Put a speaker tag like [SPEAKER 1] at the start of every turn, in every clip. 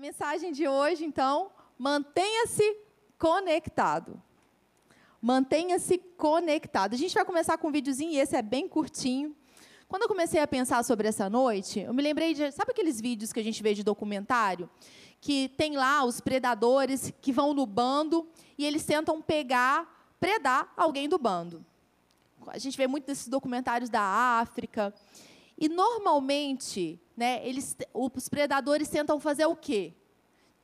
[SPEAKER 1] mensagem de hoje, então, mantenha-se conectado. Mantenha-se conectado. A gente vai começar com um videozinho, e esse é bem curtinho. Quando eu comecei a pensar sobre essa noite, eu me lembrei de. Sabe aqueles vídeos que a gente vê de documentário? Que tem lá os predadores que vão no bando e eles tentam pegar, predar alguém do bando. A gente vê muito nesses documentários da África. E normalmente, né, eles, os predadores tentam fazer o quê?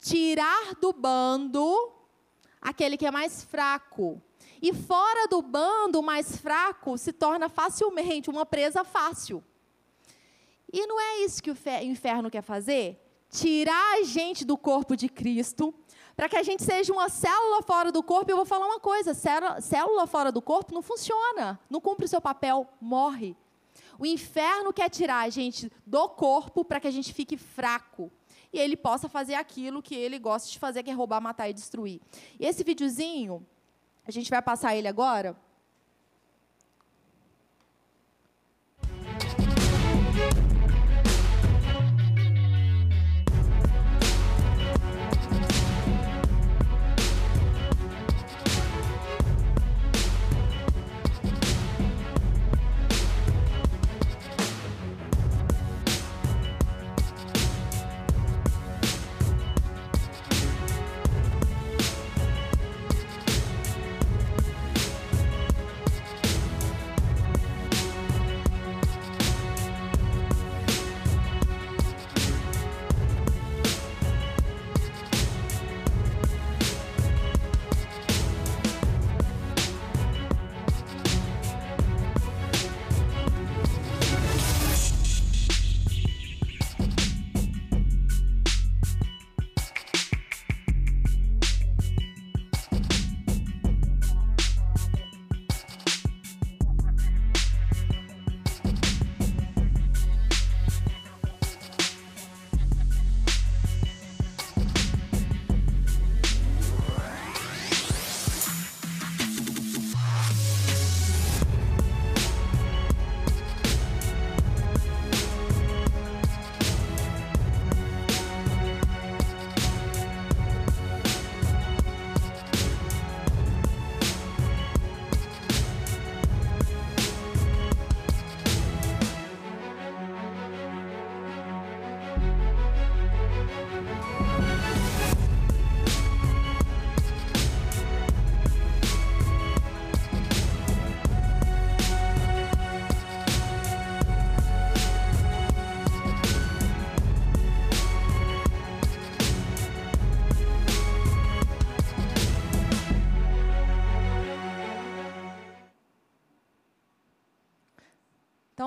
[SPEAKER 1] Tirar do bando aquele que é mais fraco. E fora do bando, o mais fraco se torna facilmente uma presa fácil. E não é isso que o inferno quer fazer? Tirar a gente do corpo de Cristo, para que a gente seja uma célula fora do corpo. Eu vou falar uma coisa: célula fora do corpo não funciona, não cumpre o seu papel, morre. O inferno quer tirar a gente do corpo para que a gente fique fraco. E ele possa fazer aquilo que ele gosta de fazer, que é roubar, matar e destruir. E esse videozinho, a gente vai passar ele agora.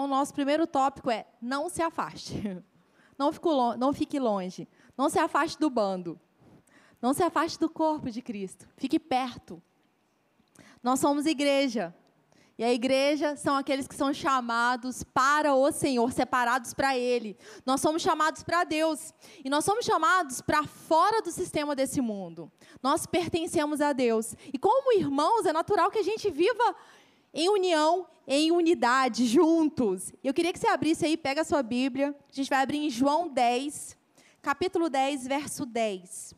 [SPEAKER 1] Nosso primeiro tópico é não se afaste. Não, não fique longe. Não se afaste do bando. Não se afaste do corpo de Cristo. Fique perto. Nós somos igreja. E a igreja são aqueles que são chamados para o Senhor, separados para Ele. Nós somos chamados para Deus. E nós somos chamados para fora do sistema desse mundo. Nós pertencemos a Deus. E como irmãos, é natural que a gente viva em união, em unidade, juntos. Eu queria que você abrisse aí, pega a sua Bíblia. A gente vai abrir em João 10, capítulo 10, verso 10.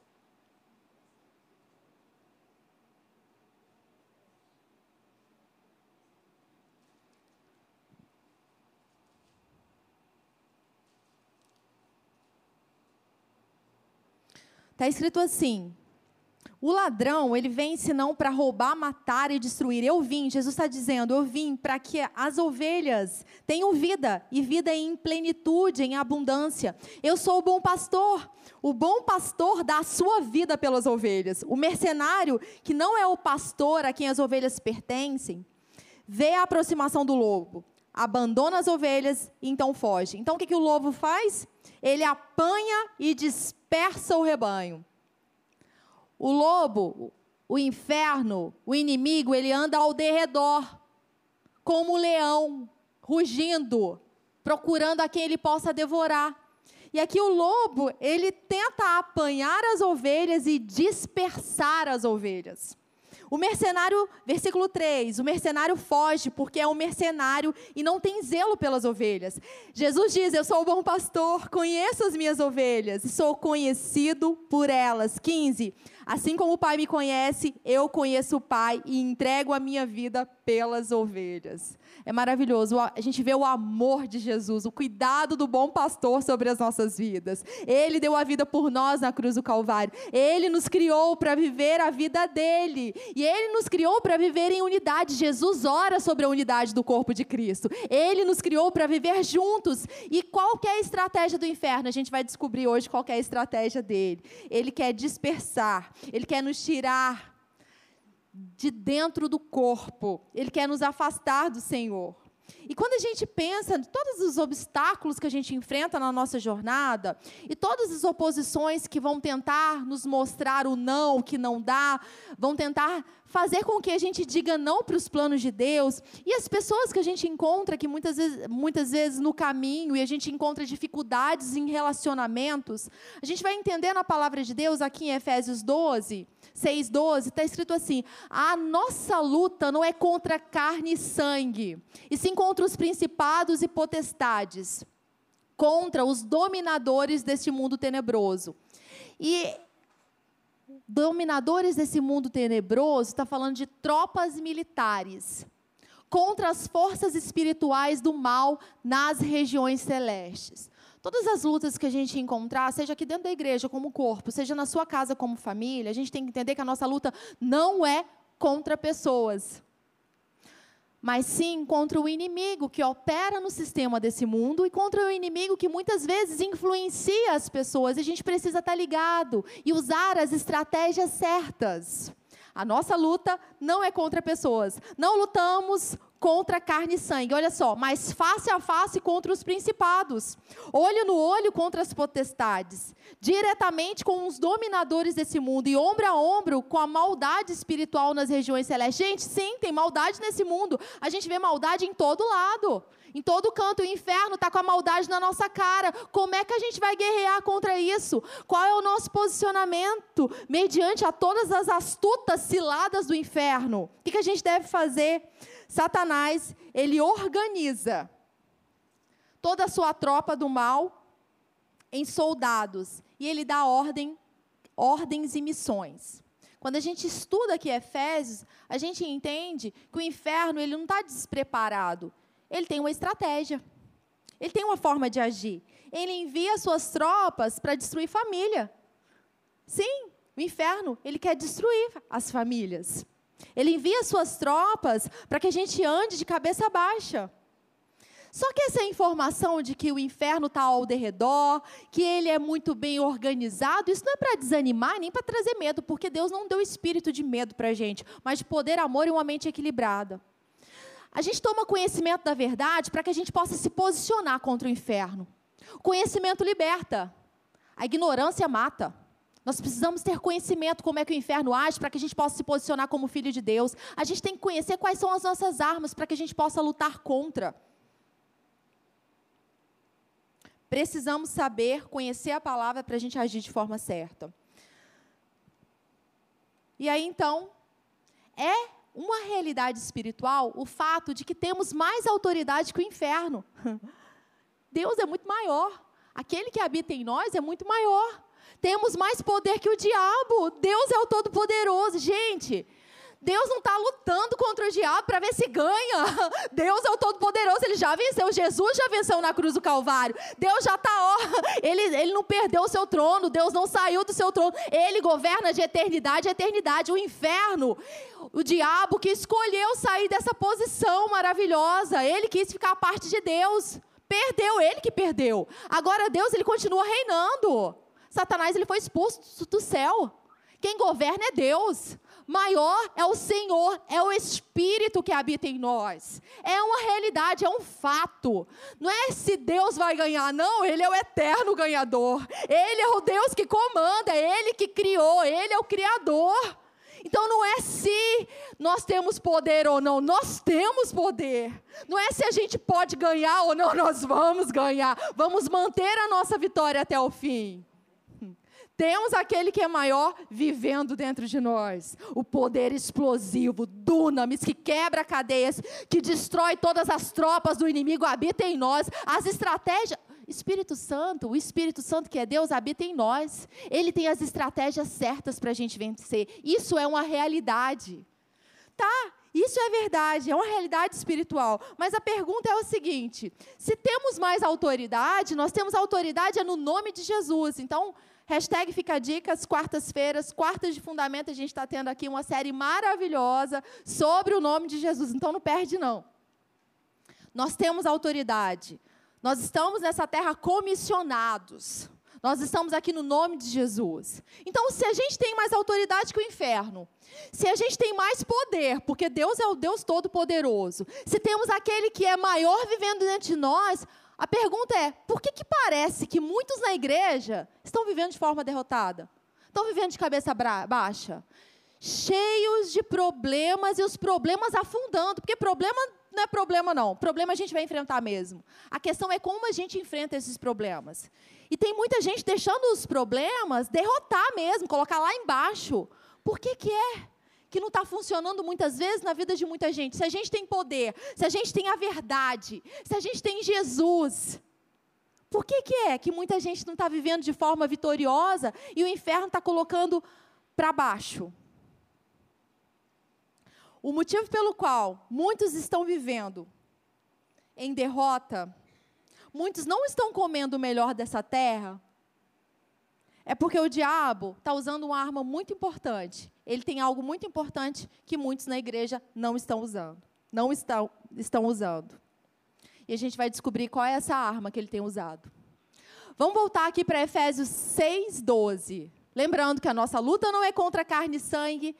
[SPEAKER 1] Está escrito assim: o ladrão, ele vem senão para roubar, matar e destruir. Eu vim, Jesus está dizendo, eu vim para que as ovelhas tenham vida, e vida em plenitude, em abundância. Eu sou o bom pastor. O bom pastor dá a sua vida pelas ovelhas. O mercenário, que não é o pastor a quem as ovelhas pertencem, vê a aproximação do lobo, abandona as ovelhas e então foge. Então o que, que o lobo faz? Ele apanha e dispersa o rebanho. O lobo, o inferno, o inimigo, ele anda ao derredor, como o leão, rugindo, procurando a quem ele possa devorar. E aqui o lobo, ele tenta apanhar as ovelhas e dispersar as ovelhas. O mercenário, versículo 3, o mercenário foge porque é um mercenário e não tem zelo pelas ovelhas. Jesus diz: Eu sou o bom pastor, conheço as minhas ovelhas e sou conhecido por elas. 15. Assim como o Pai me conhece, eu conheço o Pai e entrego a minha vida pelas ovelhas. É maravilhoso. A gente vê o amor de Jesus, o cuidado do bom pastor sobre as nossas vidas. Ele deu a vida por nós na cruz do Calvário. Ele nos criou para viver a vida dele. E ele nos criou para viver em unidade. Jesus ora sobre a unidade do corpo de Cristo. Ele nos criou para viver juntos. E qual é a estratégia do inferno? A gente vai descobrir hoje qual é a estratégia dele. Ele quer dispersar, ele quer nos tirar de dentro do corpo. Ele quer nos afastar do Senhor. E quando a gente pensa em todos os obstáculos que a gente enfrenta na nossa jornada, e todas as oposições que vão tentar nos mostrar o não, o que não dá, vão tentar fazer com que a gente diga não para os planos de Deus, e as pessoas que a gente encontra que muitas vezes, muitas vezes no caminho, e a gente encontra dificuldades em relacionamentos, a gente vai entender na palavra de Deus, aqui em Efésios 12, 6,12, está escrito assim: a nossa luta não é contra carne e sangue, e sim contra os principados e potestades, contra os dominadores deste mundo tenebroso. E dominadores desse mundo tenebroso está falando de tropas militares contra as forças espirituais do mal nas regiões celestes. Todas as lutas que a gente encontrar, seja aqui dentro da igreja como corpo, seja na sua casa como família, a gente tem que entender que a nossa luta não é contra pessoas, mas sim contra o inimigo que opera no sistema desse mundo e contra o inimigo que muitas vezes influencia as pessoas. E a gente precisa estar ligado e usar as estratégias certas. A nossa luta não é contra pessoas. Não lutamos contra carne e sangue. Olha só, mas face a face contra os principados, olho no olho contra as potestades, diretamente com os dominadores desse mundo e ombro a ombro com a maldade espiritual nas regiões celestes. Gente, sim, tem maldade nesse mundo. A gente vê maldade em todo lado. Em todo canto, o inferno está com a maldade na nossa cara. Como é que a gente vai guerrear contra isso? Qual é o nosso posicionamento mediante a todas as astutas ciladas do inferno? O que a gente deve fazer? Satanás, ele organiza toda a sua tropa do mal em soldados e ele dá ordem, ordens e missões. Quando a gente estuda aqui Efésios, a gente entende que o inferno ele não está despreparado. Ele tem uma estratégia. Ele tem uma forma de agir. Ele envia suas tropas para destruir família. Sim, o inferno, ele quer destruir as famílias. Ele envia suas tropas para que a gente ande de cabeça baixa. Só que essa informação de que o inferno está ao derredor, que ele é muito bem organizado, isso não é para desanimar nem para trazer medo, porque Deus não deu espírito de medo para a gente, mas de poder, amor e uma mente equilibrada. A gente toma conhecimento da verdade para que a gente possa se posicionar contra o inferno. O conhecimento liberta, a ignorância mata. Nós precisamos ter conhecimento como é que o inferno age para que a gente possa se posicionar como filho de Deus. A gente tem que conhecer quais são as nossas armas para que a gente possa lutar contra. Precisamos saber, conhecer a palavra para a gente agir de forma certa. E aí então, é uma realidade espiritual o fato de que temos mais autoridade que o inferno. Deus é muito maior. Aquele que habita em nós é muito maior. Temos mais poder que o diabo. Deus é o Todo-Poderoso. Gente, Deus não está lutando contra o diabo para ver se ganha. Deus é o Todo-Poderoso, ele já venceu. Jesus já venceu na cruz do Calvário. Deus já está, ele, ele não perdeu o seu trono. Deus não saiu do seu trono. Ele governa de eternidade a eternidade. O inferno, o diabo que escolheu sair dessa posição maravilhosa, ele quis ficar parte de Deus. Perdeu, ele que perdeu. Agora Deus, ele continua reinando. Satanás ele foi expulso do céu. Quem governa é Deus. Maior é o Senhor, é o Espírito que habita em nós. É uma realidade, é um fato. Não é se Deus vai ganhar, não, Ele é o eterno ganhador. Ele é o Deus que comanda, é Ele que criou, Ele é o Criador. Então não é se nós temos poder ou não, nós temos poder. Não é se a gente pode ganhar ou não, nós vamos ganhar. Vamos manter a nossa vitória até o fim. Temos aquele que é maior vivendo dentro de nós. O poder explosivo, dunamis, que quebra cadeias, que destrói todas as tropas do inimigo, habita em nós. As estratégias. Espírito Santo, o Espírito Santo que é Deus, habita em nós. Ele tem as estratégias certas para a gente vencer. Isso é uma realidade. Tá, isso é verdade, é uma realidade espiritual. Mas a pergunta é o seguinte: se temos mais autoridade, nós temos autoridade é no nome de Jesus. Então, hashtag fica dicas, quartas-feiras, quartas de fundamento, a gente está tendo aqui uma série maravilhosa sobre o nome de Jesus. Então não perde, não. Nós temos autoridade. Nós estamos nessa terra comissionados. Nós estamos aqui no nome de Jesus. Então, se a gente tem mais autoridade que o inferno, se a gente tem mais poder, porque Deus é o Deus Todo-Poderoso, se temos aquele que é maior vivendo dentro de nós, a pergunta é: por que, que parece que muitos na igreja estão vivendo de forma derrotada? Estão vivendo de cabeça baixa? Cheios de problemas e os problemas afundando, porque problema não é problema, não. Problema a gente vai enfrentar mesmo. A questão é como a gente enfrenta esses problemas. E tem muita gente deixando os problemas derrotar mesmo, colocar lá embaixo. Por que, que é? Que não está funcionando muitas vezes na vida de muita gente. Se a gente tem poder, se a gente tem a verdade, se a gente tem Jesus, por que, que é que muita gente não está vivendo de forma vitoriosa e o inferno está colocando para baixo? O motivo pelo qual muitos estão vivendo em derrota, muitos não estão comendo o melhor dessa terra, é porque o diabo está usando uma arma muito importante. Ele tem algo muito importante que muitos na igreja não estão usando. Não estão, estão usando. E a gente vai descobrir qual é essa arma que ele tem usado. Vamos voltar aqui para Efésios 6, 12. Lembrando que a nossa luta não é contra carne e sangue,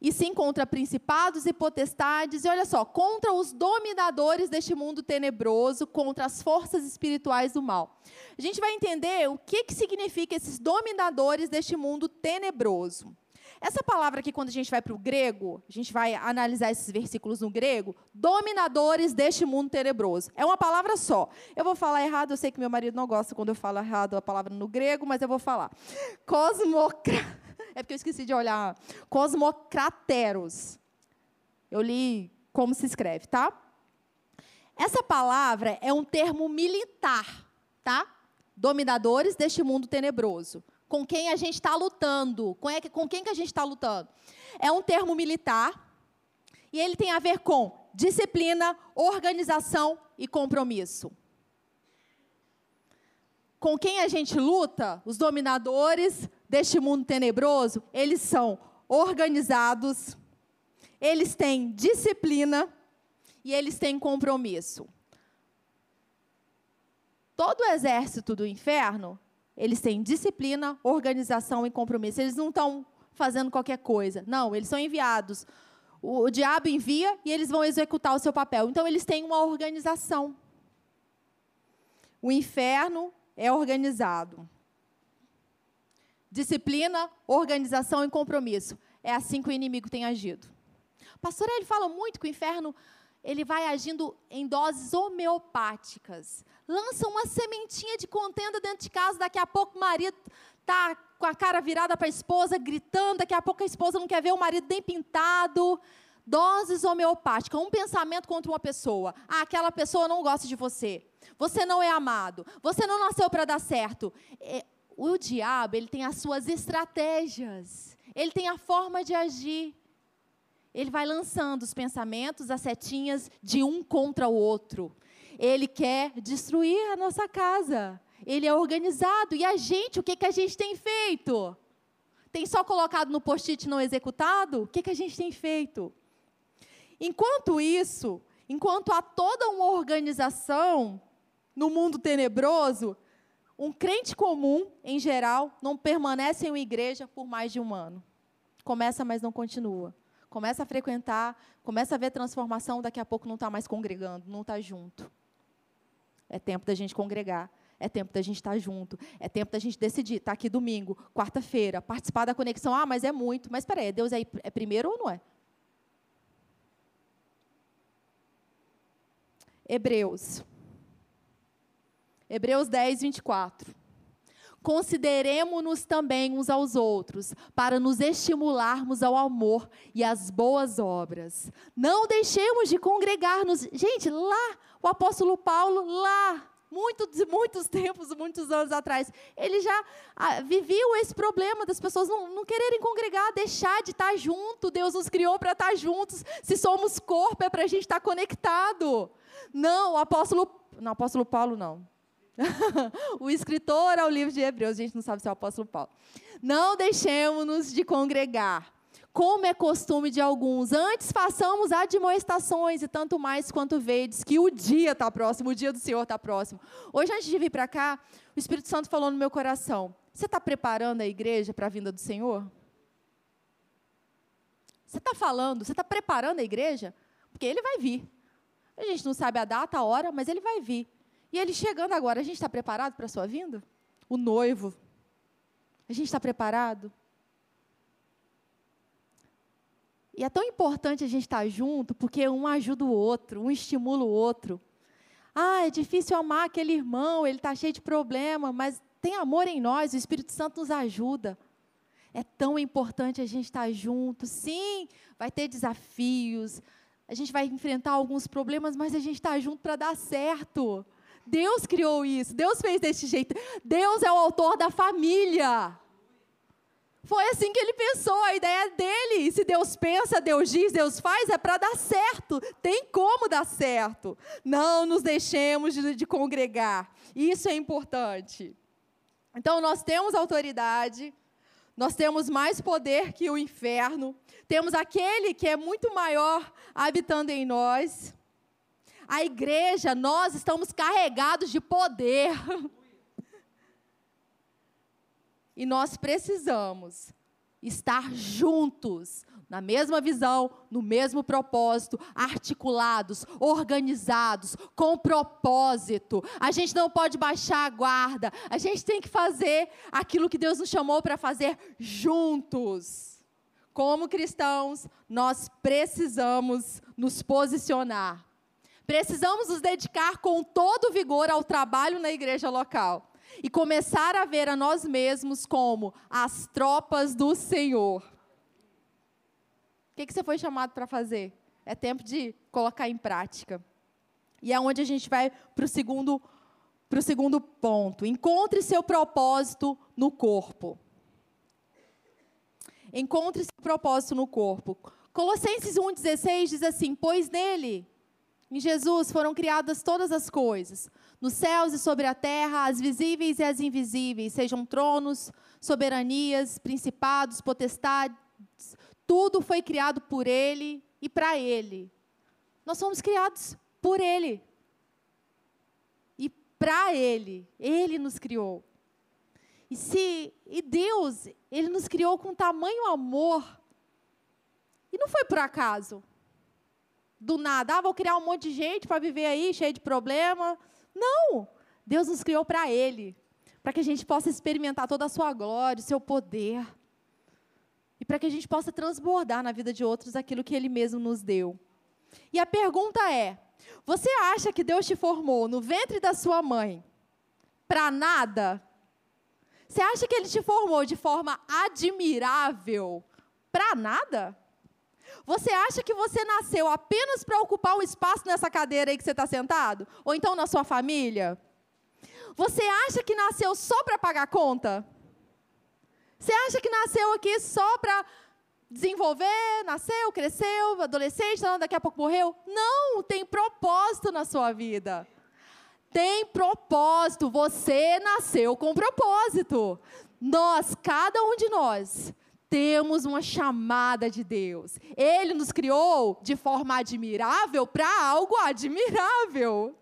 [SPEAKER 1] e sim contra principados e potestades, e olha só, contra os dominadores deste mundo tenebroso, contra as forças espirituais do mal. A gente vai entender o que, que significa esses dominadores deste mundo tenebroso. Essa palavra aqui, quando a gente vai para o grego, a gente vai analisar esses versículos no grego, dominadores deste mundo tenebroso. É uma palavra só. Eu vou falar errado, eu sei que meu marido não gosta quando eu falo errado a palavra no grego, mas eu vou falar. Cosmocra é porque eu esqueci de olhar. Cosmocrateros. Eu li como se escreve, tá? Essa palavra é um termo militar, tá? Dominadores deste mundo tenebroso. Com quem a gente está lutando. Com, é, com quem que a gente está lutando? É um termo militar e ele tem a ver com disciplina, organização e compromisso. Com quem a gente luta? Os dominadores deste mundo tenebroso, eles são organizados, eles têm disciplina e eles têm compromisso. Todo o exército do inferno, eles têm disciplina, organização e compromisso. Eles não estão fazendo qualquer coisa. Não, eles são enviados. O, o diabo envia e eles vão executar o seu papel. Então, eles têm uma organização. O inferno é organizado. Disciplina, organização e compromisso. É assim que o inimigo tem agido. Pastor, ele fala muito que o inferno ele vai agindo em doses homeopáticas. Lança uma sementinha de contenda dentro de casa, daqui a pouco o marido está com a cara virada para a esposa, gritando, daqui a pouco a esposa não quer ver o marido nem pintado. Doses homeopáticas, um pensamento contra uma pessoa. Ah, aquela pessoa não gosta de você. Você não é amado. Você não nasceu para dar certo. É, o diabo, ele tem as suas estratégias. Ele tem a forma de agir. Ele vai lançando os pensamentos, as setinhas de um contra o outro. Ele quer destruir a nossa casa. Ele é organizado. E a gente, o que, que a gente tem feito? Tem só colocado no post-it não executado? O que, que a gente tem feito? Enquanto isso, enquanto há toda uma organização no mundo tenebroso, um crente comum, em geral, não permanece em uma igreja por mais de um ano. Começa, mas não continua. Começa a frequentar, começa a ver transformação, daqui a pouco não está mais congregando, não está junto. É tempo da gente congregar. É tempo da gente estar tá junto. É tempo da gente decidir. Está aqui domingo, quarta-feira, participar da conexão. Ah, mas é muito. Mas espera aí, Deus é, é primeiro ou não é? Hebreus Hebreus 10, 24. Consideremos-nos também uns aos outros, para nos estimularmos ao amor e às boas obras. Não deixemos de congregar-nos. Gente, lá, o apóstolo Paulo, lá, muitos, muitos tempos, muitos anos atrás, ele já ah, vivia esse problema das pessoas não, não quererem congregar, deixar de estar junto. Deus nos criou para estar juntos. Se somos corpo, é para a gente estar conectado. Não, o apóstolo, não, apóstolo Paulo não. o escritor ao livro de Hebreus, a gente não sabe se é o apóstolo Paulo. Não deixemos-nos de congregar, como é costume de alguns. Antes façamos admoestações, e tanto mais quanto vedes que o dia está próximo, o dia do Senhor está próximo. Hoje, antes de vir para cá, o Espírito Santo falou no meu coração: Você está preparando a igreja para a vinda do Senhor? Você está falando, você está preparando a igreja? Porque ele vai vir. A gente não sabe a data, a hora, mas ele vai vir. E ele chegando agora, a gente está preparado para a sua vinda? O noivo. A gente está preparado? E é tão importante a gente estar junto, porque um ajuda o outro, um estimula o outro. Ah, é difícil amar aquele irmão, ele está cheio de problema, mas tem amor em nós, o Espírito Santo nos ajuda. É tão importante a gente estar junto. Sim, vai ter desafios, a gente vai enfrentar alguns problemas, mas a gente está junto para dar certo. Deus criou isso, Deus fez desse jeito. Deus é o autor da família. Foi assim que ele pensou, a ideia dele. Se Deus pensa, Deus diz, Deus faz, é para dar certo. Tem como dar certo. Não nos deixemos de, de congregar. Isso é importante. Então, nós temos autoridade, nós temos mais poder que o inferno, temos aquele que é muito maior habitando em nós. A igreja, nós estamos carregados de poder. E nós precisamos estar juntos, na mesma visão, no mesmo propósito, articulados, organizados, com propósito. A gente não pode baixar a guarda, a gente tem que fazer aquilo que Deus nos chamou para fazer juntos. Como cristãos, nós precisamos nos posicionar. Precisamos nos dedicar com todo vigor ao trabalho na igreja local e começar a ver a nós mesmos como as tropas do Senhor. O que, que você foi chamado para fazer? É tempo de colocar em prática. E é onde a gente vai para o segundo, pro segundo ponto. Encontre seu propósito no corpo. Encontre seu propósito no corpo. Colossenses 1,16 diz assim: Pois nele, em Jesus, foram criadas todas as coisas nos céus e sobre a terra, as visíveis e as invisíveis, sejam tronos, soberanias, principados, potestades, tudo foi criado por Ele e para Ele. Nós somos criados por Ele e para Ele. Ele nos criou. E se e Deus, Ele nos criou com tamanho amor. E não foi por acaso. Do nada, ah, vou criar um monte de gente para viver aí, cheio de problema. Não! Deus nos criou para Ele, para que a gente possa experimentar toda a Sua glória, o Seu poder, e para que a gente possa transbordar na vida de outros aquilo que Ele mesmo nos deu. E a pergunta é: você acha que Deus te formou no ventre da sua mãe para nada? Você acha que Ele te formou de forma admirável para nada? Você acha que você nasceu apenas para ocupar um espaço nessa cadeira aí que você está sentado? Ou então na sua família? Você acha que nasceu só para pagar conta? Você acha que nasceu aqui só para desenvolver, nasceu, cresceu, adolescente, daqui a pouco morreu? Não, tem propósito na sua vida. Tem propósito, você nasceu com propósito. Nós, cada um de nós, temos uma chamada de Deus. Ele nos criou de forma admirável para algo admirável.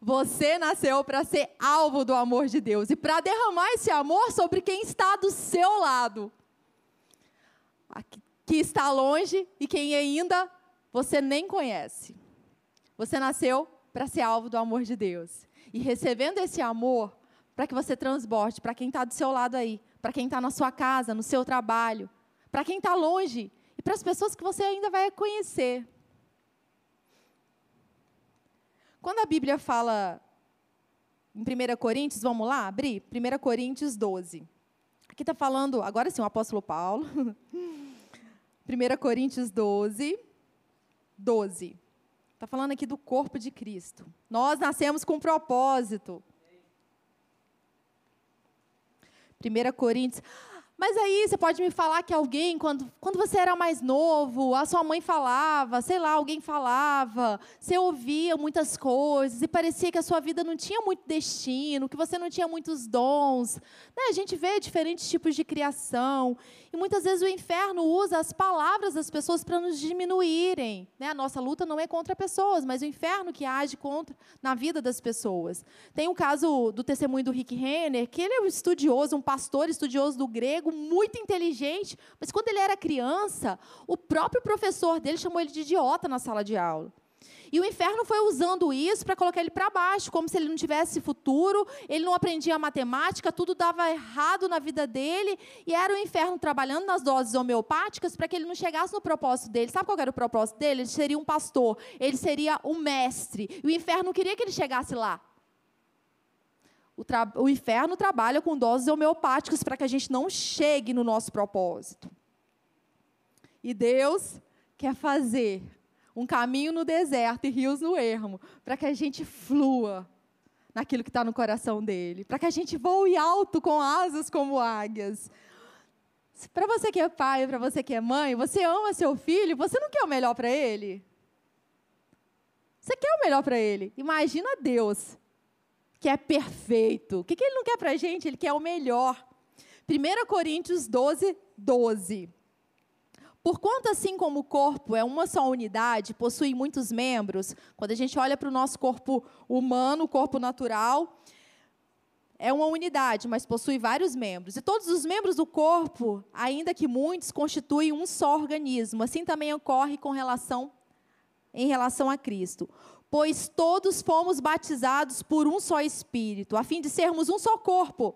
[SPEAKER 1] Você nasceu para ser alvo do amor de Deus e para derramar esse amor sobre quem está do seu lado. Que está longe e quem ainda você nem conhece. Você nasceu para ser alvo do amor de Deus. E recebendo esse amor, para que você transborde para quem está do seu lado aí, para quem está na sua casa, no seu trabalho, para quem está longe e para as pessoas que você ainda vai conhecer. Quando a Bíblia fala em 1 Coríntios, vamos lá abrir? 1 Coríntios 12. Aqui está falando, agora sim, o apóstolo Paulo. 1 Coríntios 12, 12. Está falando aqui do corpo de Cristo. Nós nascemos com um propósito. 1 Coríntios. Mas aí você pode me falar que alguém, quando, quando você era mais novo, a sua mãe falava, sei lá, alguém falava, você ouvia muitas coisas e parecia que a sua vida não tinha muito destino, que você não tinha muitos dons. Né? A gente vê diferentes tipos de criação. E muitas vezes o inferno usa as palavras das pessoas para nos diminuírem. Né? A nossa luta não é contra pessoas, mas o inferno que age contra na vida das pessoas. Tem o um caso do testemunho do Rick Renner, que ele é um estudioso, um pastor estudioso do grego, muito inteligente, mas quando ele era criança, o próprio professor dele chamou ele de idiota na sala de aula. E o inferno foi usando isso para colocar ele para baixo, como se ele não tivesse futuro, ele não aprendia matemática, tudo dava errado na vida dele, e era o inferno trabalhando nas doses homeopáticas para que ele não chegasse no propósito dele. Sabe qual era o propósito dele? Ele seria um pastor, ele seria um mestre. E o inferno queria que ele chegasse lá. O, o inferno trabalha com doses homeopáticas para que a gente não chegue no nosso propósito. E Deus quer fazer um caminho no deserto e rios no ermo, para que a gente flua naquilo que está no coração dele, para que a gente voe alto com asas como águias. Para você que é pai, para você que é mãe, você ama seu filho, você não quer o melhor para ele? Você quer o melhor para ele? Imagina Deus, que é perfeito. O que, que ele não quer para a gente? Ele quer o melhor. 1 Coríntios 12, 12. Porquanto, assim como o corpo é uma só unidade, possui muitos membros, quando a gente olha para o nosso corpo humano, o corpo natural, é uma unidade, mas possui vários membros. E todos os membros do corpo, ainda que muitos, constituem um só organismo. Assim também ocorre com relação em relação a Cristo. Pois todos fomos batizados por um só espírito, a fim de sermos um só corpo,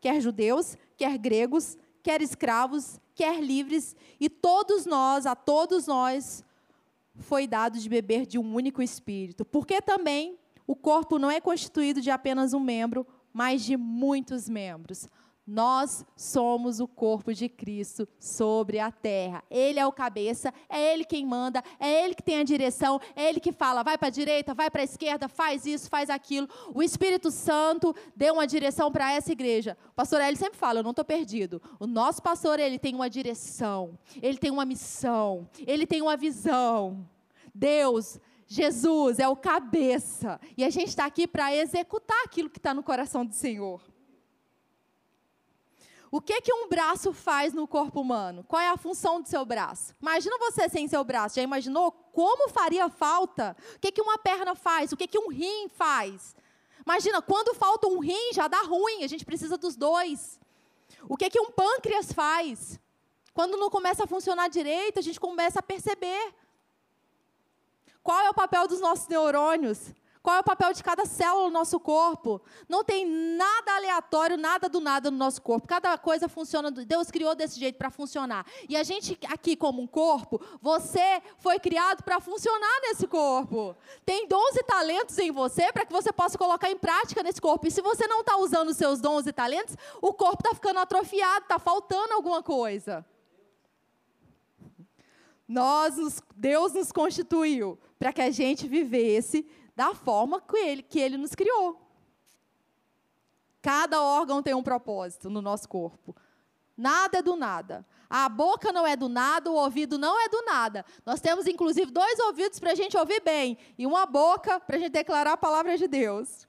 [SPEAKER 1] quer judeus, quer gregos, quer escravos, quer livres, e todos nós, a todos nós, foi dado de beber de um único espírito. Porque também o corpo não é constituído de apenas um membro, mas de muitos membros. Nós somos o corpo de Cristo sobre a terra. Ele é o cabeça, é Ele quem manda, é Ele que tem a direção, é Ele que fala, vai para a direita, vai para a esquerda, faz isso, faz aquilo. O Espírito Santo deu uma direção para essa igreja. O pastor Eli sempre fala, eu não estou perdido. O nosso pastor, ele tem uma direção, ele tem uma missão, ele tem uma visão. Deus Jesus é o cabeça. E a gente está aqui para executar aquilo que está no coração do Senhor. O que que um braço faz no corpo humano? Qual é a função do seu braço? Imagina você sem seu braço. Já imaginou como faria falta? O que que uma perna faz? O que que um rim faz? Imagina, quando falta um rim, já dá ruim, a gente precisa dos dois. O que que um pâncreas faz? Quando não começa a funcionar direito, a gente começa a perceber. Qual é o papel dos nossos neurônios? Qual é o papel de cada célula no nosso corpo? Não tem nada aleatório, nada do nada no nosso corpo. Cada coisa funciona. Deus criou desse jeito para funcionar. E a gente aqui, como um corpo, você foi criado para funcionar nesse corpo. Tem dons e talentos em você para que você possa colocar em prática nesse corpo. E se você não está usando os seus dons e talentos, o corpo está ficando atrofiado, está faltando alguma coisa. Nós, Deus nos constituiu para que a gente vivesse da forma que ele, que ele nos criou. Cada órgão tem um propósito no nosso corpo. Nada é do nada. A boca não é do nada, o ouvido não é do nada. Nós temos, inclusive, dois ouvidos para a gente ouvir bem e uma boca para a gente declarar a palavra de Deus.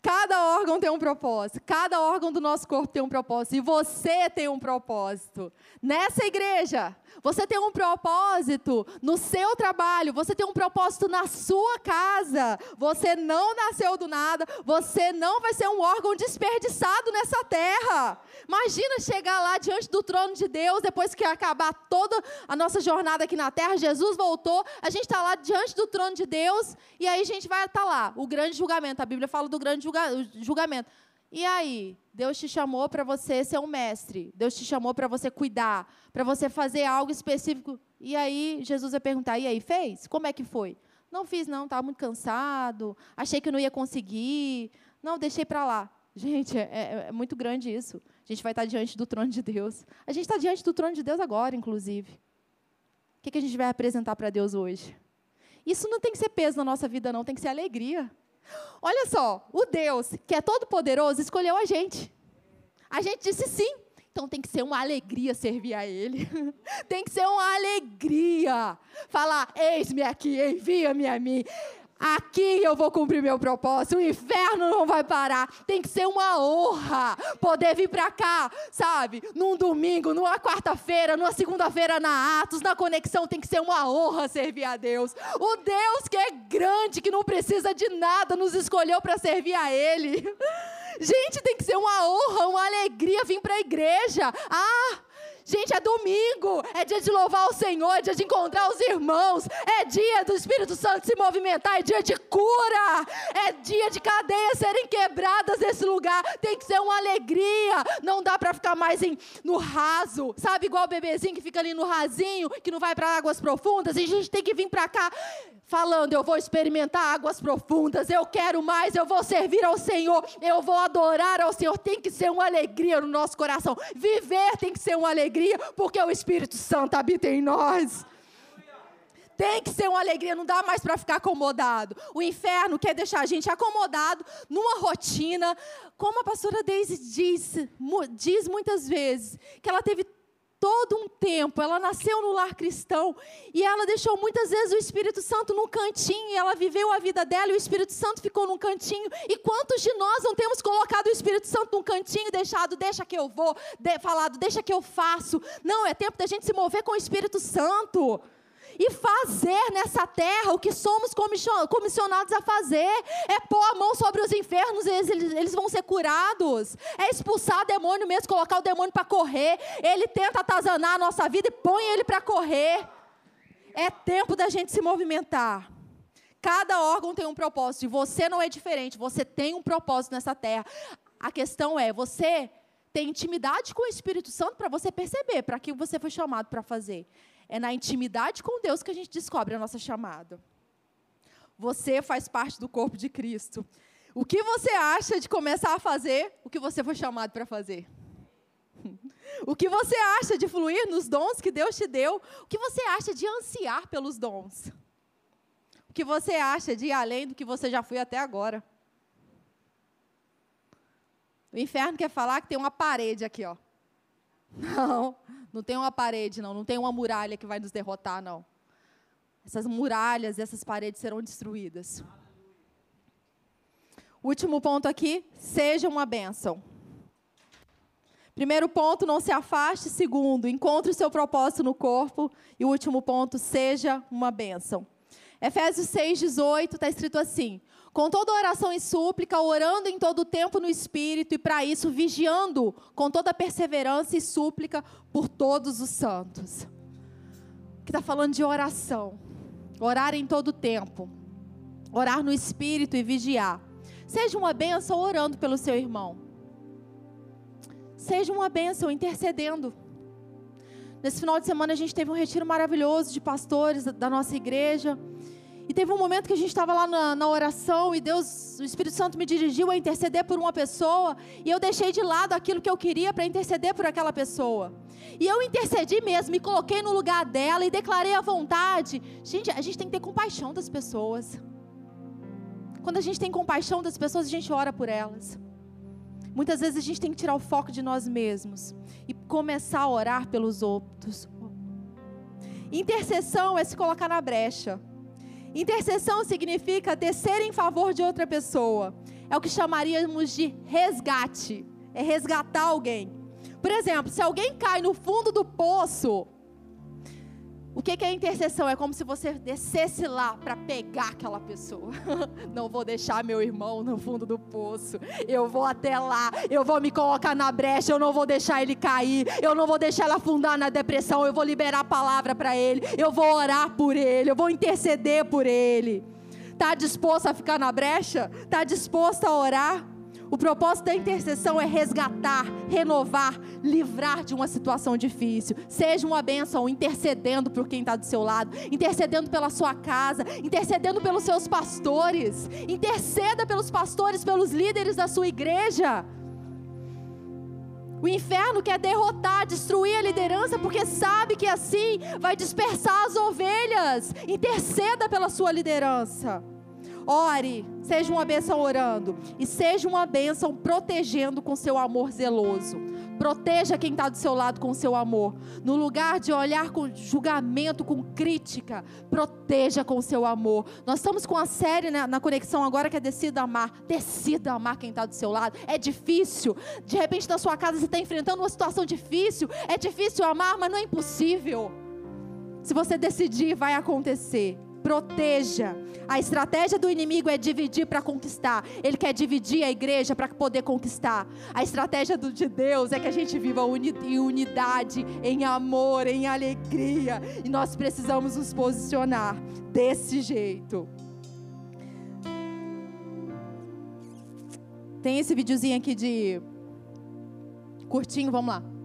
[SPEAKER 1] Cada órgão tem um propósito, cada órgão do nosso corpo tem um propósito, e você tem um propósito. Nessa igreja, você tem um propósito no seu trabalho, você tem um propósito na sua casa. Você não nasceu do nada, você não vai ser um órgão desperdiçado nessa terra. Imagina chegar lá diante do trono de Deus, depois que acabar toda a nossa jornada aqui na terra, Jesus voltou, a gente está lá diante do trono de Deus, e aí a gente vai estar tá lá, o grande julgamento. A Bíblia fala do grande julgamento. E aí, Deus te chamou para você ser um mestre. Deus te chamou para você cuidar, para você fazer algo específico. E aí, Jesus vai perguntar: e aí, fez? Como é que foi? Não fiz, não, estava muito cansado, achei que não ia conseguir. Não, deixei para lá. Gente, é, é, é, muito grande isso. A gente vai estar diante do trono de Deus. A gente está diante do trono de Deus agora, inclusive. O que, que a gente vai apresentar para Deus hoje? Isso não tem que ser peso na nossa vida, não, tem que ser alegria. Olha só, o Deus, que é todo poderoso, escolheu a gente. A gente disse sim. Então tem que ser uma alegria servir a Ele. tem que ser uma alegria. Falar: eis-me aqui, envia-me a mim. Aqui eu vou cumprir meu propósito. O inferno não vai parar. Tem que ser uma honra poder vir para cá, sabe? Num domingo, numa quarta-feira, numa segunda-feira na Atos, na conexão. Tem que ser uma honra servir a Deus. O Deus que é grande, que não precisa de nada, nos escolheu para servir a Ele. Gente, tem que ser uma honra, uma alegria vir para a igreja. Ah! Gente, é domingo, é dia de louvar o Senhor, é dia de encontrar os irmãos, é dia do Espírito Santo se movimentar, é dia de cura, é dia de cadeias serem quebradas nesse lugar. Tem que ser uma alegria, não dá para ficar mais em, no raso, sabe? Igual o bebezinho que fica ali no rasinho, que não vai para águas profundas, e a gente tem que vir para cá falando: eu vou experimentar águas profundas, eu quero mais, eu vou servir ao Senhor, eu vou adorar ao Senhor. Tem que ser uma alegria no nosso coração. Viver tem que ser uma alegria, porque o Espírito Santo habita em nós. Tem que ser uma alegria, não dá mais para ficar acomodado. O inferno quer deixar a gente acomodado numa rotina. Como a pastora Daisy diz, diz muitas vezes, que ela teve todo um tempo. Ela nasceu no lar cristão e ela deixou muitas vezes o Espírito Santo num cantinho. Ela viveu a vida dela e o Espírito Santo ficou num cantinho. E quantos de nós não temos colocado o Espírito Santo num cantinho, deixado, deixa que eu vou, de, falado, deixa que eu faço? Não, é tempo da gente se mover com o Espírito Santo e fazer nessa terra o que somos comissionados a fazer. É pôr a mão sobre os enfermos, eles, eles, eles vão ser curados. É expulsar demônio mesmo, colocar o demônio para correr. Ele tenta atazanar a nossa vida e põe ele para correr. É tempo da gente se movimentar. Cada órgão tem um propósito e você não é diferente. Você tem um propósito nessa terra. A questão é, você tem intimidade com o Espírito Santo para você perceber para que você foi chamado para fazer. É na intimidade com Deus que a gente descobre a nossa chamada. Você faz parte do corpo de Cristo. O que você acha de começar a fazer o que você foi chamado para fazer? O que você acha de fluir nos dons que Deus te deu? O que você acha de ansiar pelos dons? O que você acha de ir além do que você já foi até agora? O inferno quer falar que tem uma parede aqui, ó. Não, não tem uma parede, não. Não tem uma muralha que vai nos derrotar, não. Essas muralhas, essas paredes serão destruídas. Último ponto aqui: seja uma bênção. Primeiro ponto, não se afaste. Segundo, encontre o seu propósito no corpo. E o último ponto, seja uma bênção. Efésios 6,18 está escrito assim: com toda oração e súplica, orando em todo o tempo no Espírito, e para isso vigiando com toda perseverança e súplica por todos os santos. Que está falando de oração. Orar em todo o tempo. Orar no Espírito e vigiar. Seja uma bênção orando pelo seu irmão. Seja uma bênção intercedendo. Nesse final de semana a gente teve um retiro maravilhoso de pastores da nossa igreja. E teve um momento que a gente estava lá na, na, oração e Deus, o Espírito Santo me dirigiu a interceder por uma pessoa e eu deixei de lado aquilo que eu queria para interceder por aquela pessoa. E eu intercedi mesmo, me coloquei no lugar dela e declarei a vontade. Gente, a gente tem que ter compaixão das pessoas. Quando a gente tem compaixão das pessoas, a gente ora por elas. Muitas vezes a gente tem que tirar o foco de nós mesmos e começar a orar pelos outros. Intercessão é se colocar na brecha. Intercessão significa descer em favor de outra pessoa. É o que chamaríamos de resgate. É resgatar alguém. Por exemplo, se alguém cai no fundo do poço, o que, é intercessão? É como se você descesse lá para pegar aquela pessoa. Não vou deixar meu irmão no fundo do poço. Eu vou até lá. Eu vou me colocar na brecha. Eu não vou deixar ele cair. Eu não vou deixar ele afundar na depressão. Eu vou liberar a palavra para ele. Eu vou orar por ele. Eu vou interceder por ele. Está disposto a ficar na brecha? Está disposto a orar? O propósito da intercessão é resgatar, renovar, livrar de uma situação difícil. Seja uma bênção intercedendo por quem está do seu lado, intercedendo pela sua casa, intercedendo pelos seus pastores. Interceda pelos pastores, pelos líderes da sua igreja. O inferno quer derrotar, destruir a liderança, porque sabe que assim vai dispersar as ovelhas. Interceda pela sua liderança. Ore, seja uma bênção orando e seja uma bênção protegendo com seu amor zeloso. Proteja quem está do seu lado com seu amor. No lugar de olhar com julgamento, com crítica, proteja com seu amor. Nós estamos com a série na, conexão agora que é Decida Amar. Decida amar quem está do seu lado. É difícil. De repente na sua casa você está enfrentando uma situação difícil. É difícil amar, mas não é impossível. Se você decidir, vai acontecer proteja. A estratégia do inimigo é dividir para conquistar. Ele quer dividir a igreja para poder conquistar. A estratégia do, de Deus é que a gente viva uni, em unidade, em amor, em alegria. E nós precisamos nos posicionar desse jeito. Tem esse videozinho aqui de curtinho, vamos lá.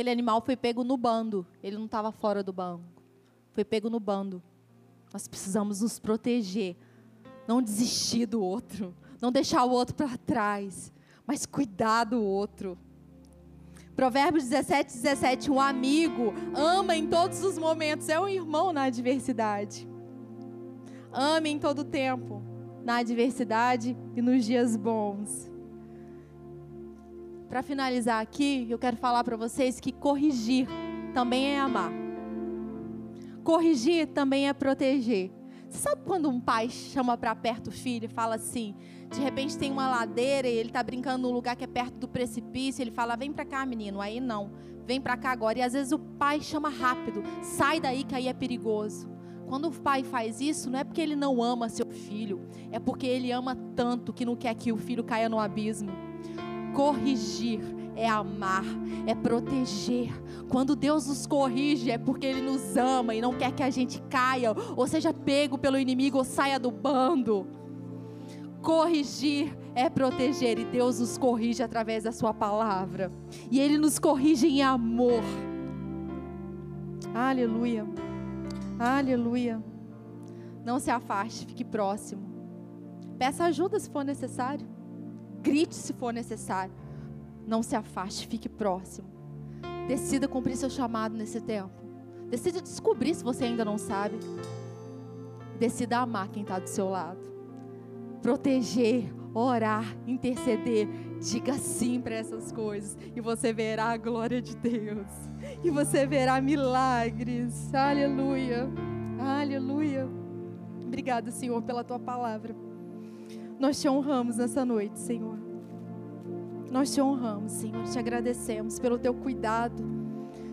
[SPEAKER 1] Aquele animal foi pego no bando, ele não estava fora do banco. Foi pego no bando. Nós precisamos nos proteger, não desistir do outro, não deixar o outro para trás, mas cuidar do outro. Provérbios 17, 17: Um amigo ama em todos os momentos, é um irmão na adversidade. Ame em todo tempo, na adversidade e nos dias bons para finalizar aqui, eu quero falar para vocês que corrigir também é amar. Corrigir também é proteger. Sabe quando um pai chama para perto o filho e fala assim: de repente tem uma ladeira e ele está brincando num lugar que é perto do precipício, ele fala: vem para cá, menino. Aí não, vem para cá agora. E às vezes o pai chama rápido: sai daí que aí é perigoso. Quando o pai faz isso, não é porque ele não ama seu filho, é porque ele ama tanto que não quer que o filho caia no abismo. Corrigir é amar, é proteger. Quando Deus nos corrige, é porque Ele nos ama e não quer que a gente caia, ou seja pego pelo inimigo, ou saia do bando. Corrigir é proteger, e Deus nos corrige através da Sua palavra, e Ele nos corrige em amor. Aleluia, aleluia. Não se afaste, fique próximo. Peça ajuda se for necessário. Grite se for necessário. Não se afaste, fique próximo. Decida cumprir seu chamado nesse tempo. Decida descobrir se você ainda não sabe. Decida amar quem está do seu lado. Proteger, orar, interceder. Diga sim para essas coisas. E você verá a glória de Deus. E você verá milagres. Aleluia. Aleluia. Obrigada, Senhor, pela tua palavra. Nós te honramos nessa noite, Senhor. Nós te honramos, Senhor. Te agradecemos pelo teu cuidado.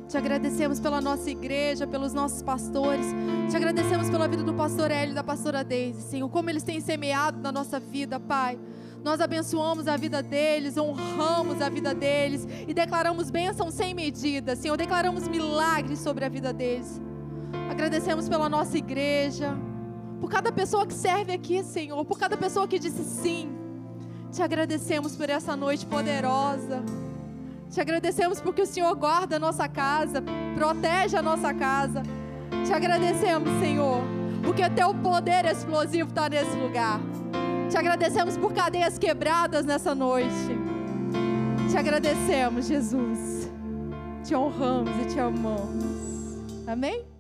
[SPEAKER 1] Te agradecemos pela nossa igreja, pelos nossos pastores. Te agradecemos pela vida do pastor Hélio e da pastora Deise, Senhor. Como eles têm semeado na nossa vida, Pai. Nós abençoamos a vida deles, honramos a vida deles e declaramos bênção sem medida, Senhor. Declaramos milagres sobre a vida deles. Agradecemos pela nossa igreja por cada pessoa que serve aqui, Senhor, por cada pessoa que disse sim. Te agradecemos por essa noite poderosa. Te agradecemos porque o Senhor guarda a nossa casa, protege a nossa casa. Te agradecemos, Senhor, porque o teu poder explosivo está nesse lugar. Te agradecemos por cadeias quebradas nessa noite. Te agradecemos, Jesus. Te honramos e te amamos. Amém?